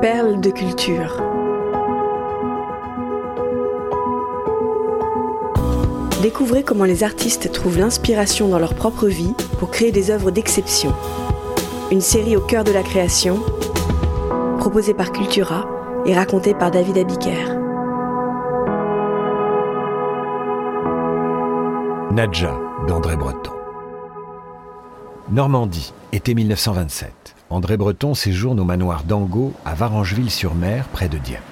Perles de culture. Découvrez comment les artistes trouvent l'inspiration dans leur propre vie pour créer des œuvres d'exception. Une série au cœur de la création, proposée par Cultura et racontée par David Abiker. Nadja d'André Breton. Normandie, été 1927. André Breton séjourne au manoir d'Angot à Varangeville-sur-Mer, près de Dieppe.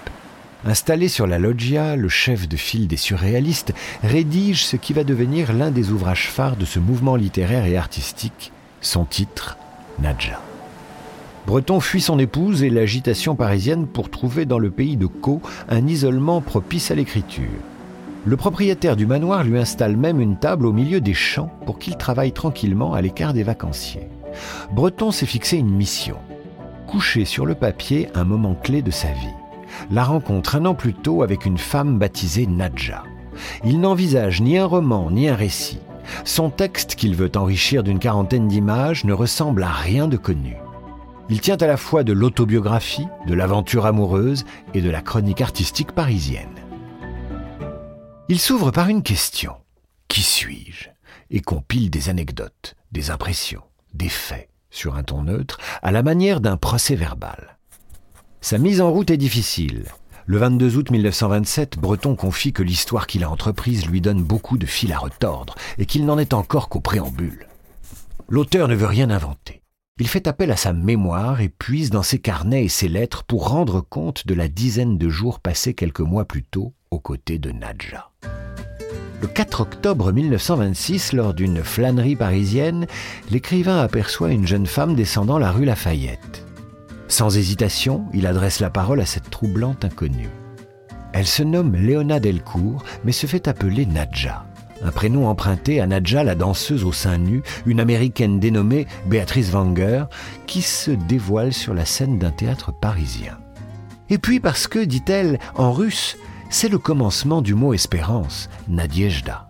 Installé sur la loggia, le chef de file des surréalistes rédige ce qui va devenir l'un des ouvrages phares de ce mouvement littéraire et artistique, son titre, Nadja. Breton fuit son épouse et l'agitation parisienne pour trouver dans le pays de Caux un isolement propice à l'écriture. Le propriétaire du manoir lui installe même une table au milieu des champs pour qu'il travaille tranquillement à l'écart des vacanciers. Breton s'est fixé une mission. Coucher sur le papier un moment clé de sa vie. La rencontre un an plus tôt avec une femme baptisée Nadja. Il n'envisage ni un roman ni un récit. Son texte qu'il veut enrichir d'une quarantaine d'images ne ressemble à rien de connu. Il tient à la fois de l'autobiographie, de l'aventure amoureuse et de la chronique artistique parisienne. Il s'ouvre par une question. Qui suis-je? Et compile des anecdotes, des impressions des faits, sur un ton neutre, à la manière d'un procès verbal. Sa mise en route est difficile. Le 22 août 1927, Breton confie que l'histoire qu'il a entreprise lui donne beaucoup de fil à retordre et qu'il n'en est encore qu'au préambule. L'auteur ne veut rien inventer. Il fait appel à sa mémoire et puise dans ses carnets et ses lettres pour rendre compte de la dizaine de jours passés quelques mois plus tôt aux côtés de Nadja. Le 4 octobre 1926, lors d'une flânerie parisienne, l'écrivain aperçoit une jeune femme descendant la rue Lafayette. Sans hésitation, il adresse la parole à cette troublante inconnue. Elle se nomme Léona Delcourt, mais se fait appeler Nadja, un prénom emprunté à Nadja la danseuse au sein nu, une américaine dénommée Béatrice Wanger, qui se dévoile sur la scène d'un théâtre parisien. Et puis parce que, dit-elle, en russe, c'est le commencement du mot espérance, Nadiejda,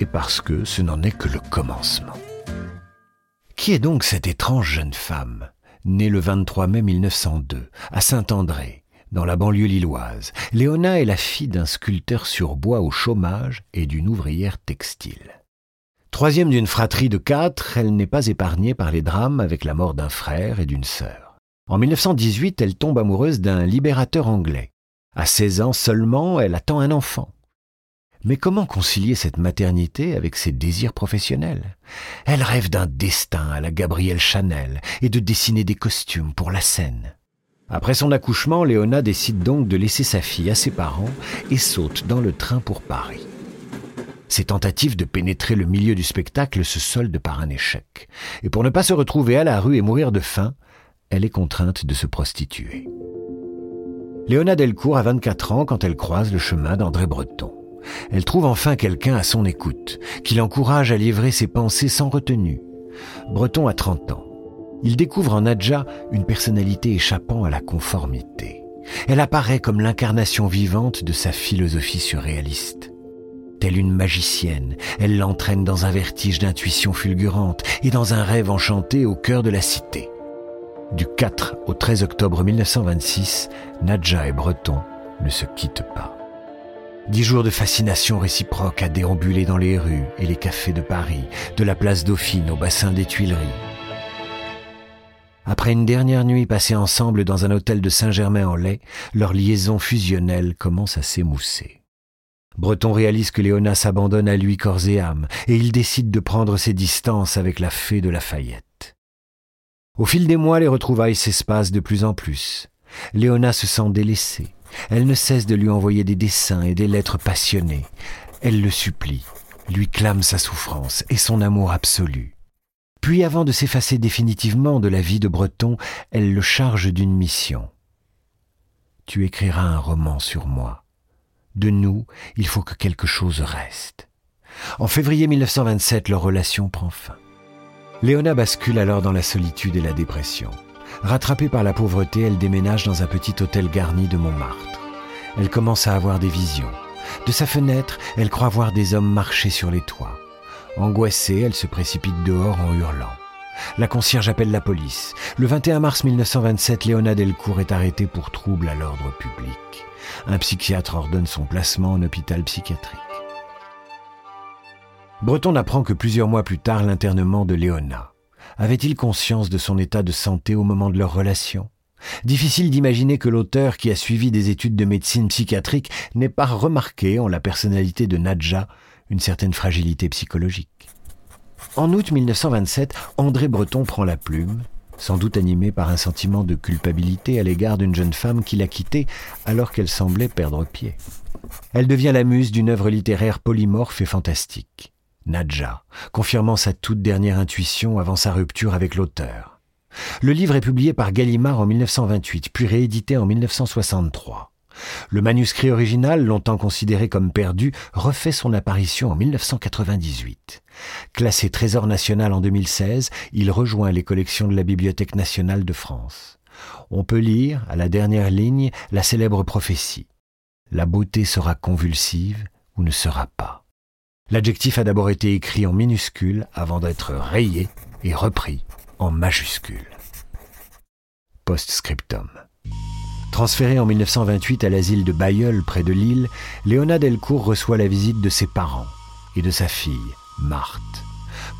et parce que ce n'en est que le commencement. Qui est donc cette étrange jeune femme, née le 23 mai 1902, à Saint-André, dans la banlieue lilloise? Léona est la fille d'un sculpteur sur bois au chômage et d'une ouvrière textile. Troisième d'une fratrie de quatre, elle n'est pas épargnée par les drames avec la mort d'un frère et d'une sœur. En 1918, elle tombe amoureuse d'un libérateur anglais. À 16 ans seulement, elle attend un enfant. Mais comment concilier cette maternité avec ses désirs professionnels? Elle rêve d'un destin à la Gabrielle Chanel et de dessiner des costumes pour la scène. Après son accouchement, Léona décide donc de laisser sa fille à ses parents et saute dans le train pour Paris. Ses tentatives de pénétrer le milieu du spectacle se soldent par un échec. Et pour ne pas se retrouver à la rue et mourir de faim, elle est contrainte de se prostituer. Léona Delcourt a 24 ans quand elle croise le chemin d'André Breton. Elle trouve enfin quelqu'un à son écoute, qui l'encourage à livrer ses pensées sans retenue. Breton a 30 ans. Il découvre en Nadja une personnalité échappant à la conformité. Elle apparaît comme l'incarnation vivante de sa philosophie surréaliste. Telle une magicienne, elle l'entraîne dans un vertige d'intuition fulgurante et dans un rêve enchanté au cœur de la cité. Du 4 au 13 octobre 1926, Nadja et Breton ne se quittent pas. Dix jours de fascination réciproque à déambuler dans les rues et les cafés de Paris, de la place Dauphine au bassin des Tuileries. Après une dernière nuit passée ensemble dans un hôtel de Saint-Germain-en-Laye, leur liaison fusionnelle commence à s'émousser. Breton réalise que Léona s'abandonne à lui corps et âme, et il décide de prendre ses distances avec la fée de Lafayette. Au fil des mois, les retrouvailles s'espacent de plus en plus. Léona se sent délaissée. Elle ne cesse de lui envoyer des dessins et des lettres passionnées. Elle le supplie, lui clame sa souffrance et son amour absolu. Puis avant de s'effacer définitivement de la vie de Breton, elle le charge d'une mission. Tu écriras un roman sur moi. De nous, il faut que quelque chose reste. En février 1927, leur relation prend fin. Léona bascule alors dans la solitude et la dépression. Rattrapée par la pauvreté, elle déménage dans un petit hôtel garni de Montmartre. Elle commence à avoir des visions. De sa fenêtre, elle croit voir des hommes marcher sur les toits. Angoissée, elle se précipite dehors en hurlant. La concierge appelle la police. Le 21 mars 1927, Léona Delcourt est arrêtée pour trouble à l'ordre public. Un psychiatre ordonne son placement en hôpital psychiatrique. Breton apprend que plusieurs mois plus tard, l'internement de Léona. Avait-il conscience de son état de santé au moment de leur relation? Difficile d'imaginer que l'auteur qui a suivi des études de médecine psychiatrique n'ait pas remarqué en la personnalité de Nadja une certaine fragilité psychologique. En août 1927, André Breton prend la plume, sans doute animé par un sentiment de culpabilité à l'égard d'une jeune femme qu'il a quittée alors qu'elle semblait perdre pied. Elle devient la muse d'une œuvre littéraire polymorphe et fantastique, Nadja, confirmant sa toute dernière intuition avant sa rupture avec l'auteur. Le livre est publié par Gallimard en 1928, puis réédité en 1963. Le manuscrit original, longtemps considéré comme perdu, refait son apparition en 1998. Classé trésor national en 2016, il rejoint les collections de la Bibliothèque nationale de France. On peut lire, à la dernière ligne, la célèbre prophétie. La beauté sera convulsive ou ne sera pas. L'adjectif a d'abord été écrit en minuscule avant d'être rayé et repris en majuscule. Postscriptum. Transférée en 1928 à l'asile de Bayeul près de Lille, Léona Delcourt reçoit la visite de ses parents et de sa fille, Marthe.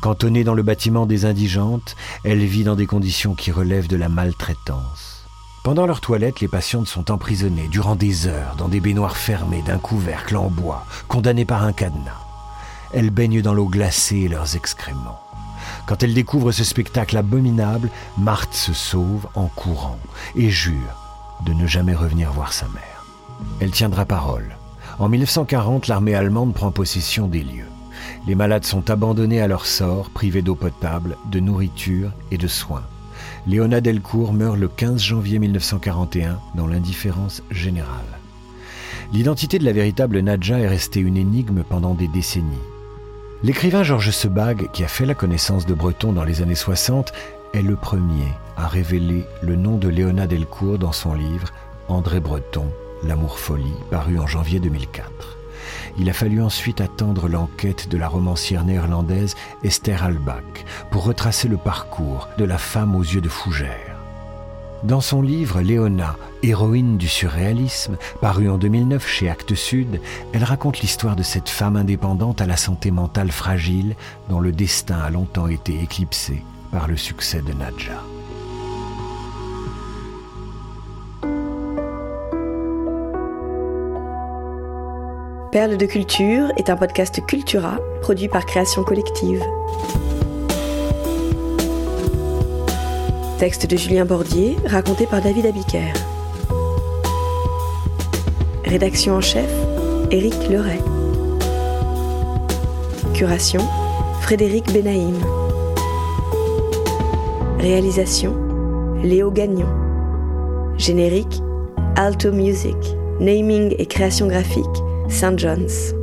Cantonnée dans le bâtiment des indigentes, elle vit dans des conditions qui relèvent de la maltraitance. Pendant leur toilette, les patientes sont emprisonnées durant des heures dans des baignoires fermées d'un couvercle en bois, condamnées par un cadenas. Elles baignent dans l'eau glacée leurs excréments. Quand elle découvre ce spectacle abominable, Marthe se sauve en courant et jure de ne jamais revenir voir sa mère. Elle tiendra parole. En 1940, l'armée allemande prend possession des lieux. Les malades sont abandonnés à leur sort, privés d'eau potable, de nourriture et de soins. Léona Delcourt meurt le 15 janvier 1941 dans l'indifférence générale. L'identité de la véritable Nadja est restée une énigme pendant des décennies. L'écrivain Georges Sebag, qui a fait la connaissance de Breton dans les années 60, est le premier à révéler le nom de Léona Delcourt dans son livre André Breton, L'amour-folie, paru en janvier 2004. Il a fallu ensuite attendre l'enquête de la romancière néerlandaise Esther Albach pour retracer le parcours de la femme aux yeux de fougère. Dans son livre Léona, héroïne du surréalisme, paru en 2009 chez Actes Sud, elle raconte l'histoire de cette femme indépendante à la santé mentale fragile dont le destin a longtemps été éclipsé par le succès de Nadja. Perle de culture est un podcast Cultura produit par Création Collective. Texte de Julien Bordier, raconté par David Abiker. Rédaction en chef, Éric Leray. Curation, Frédéric Benaïm. Réalisation Léo Gagnon. Générique Alto Music. Naming et création graphique St. John's.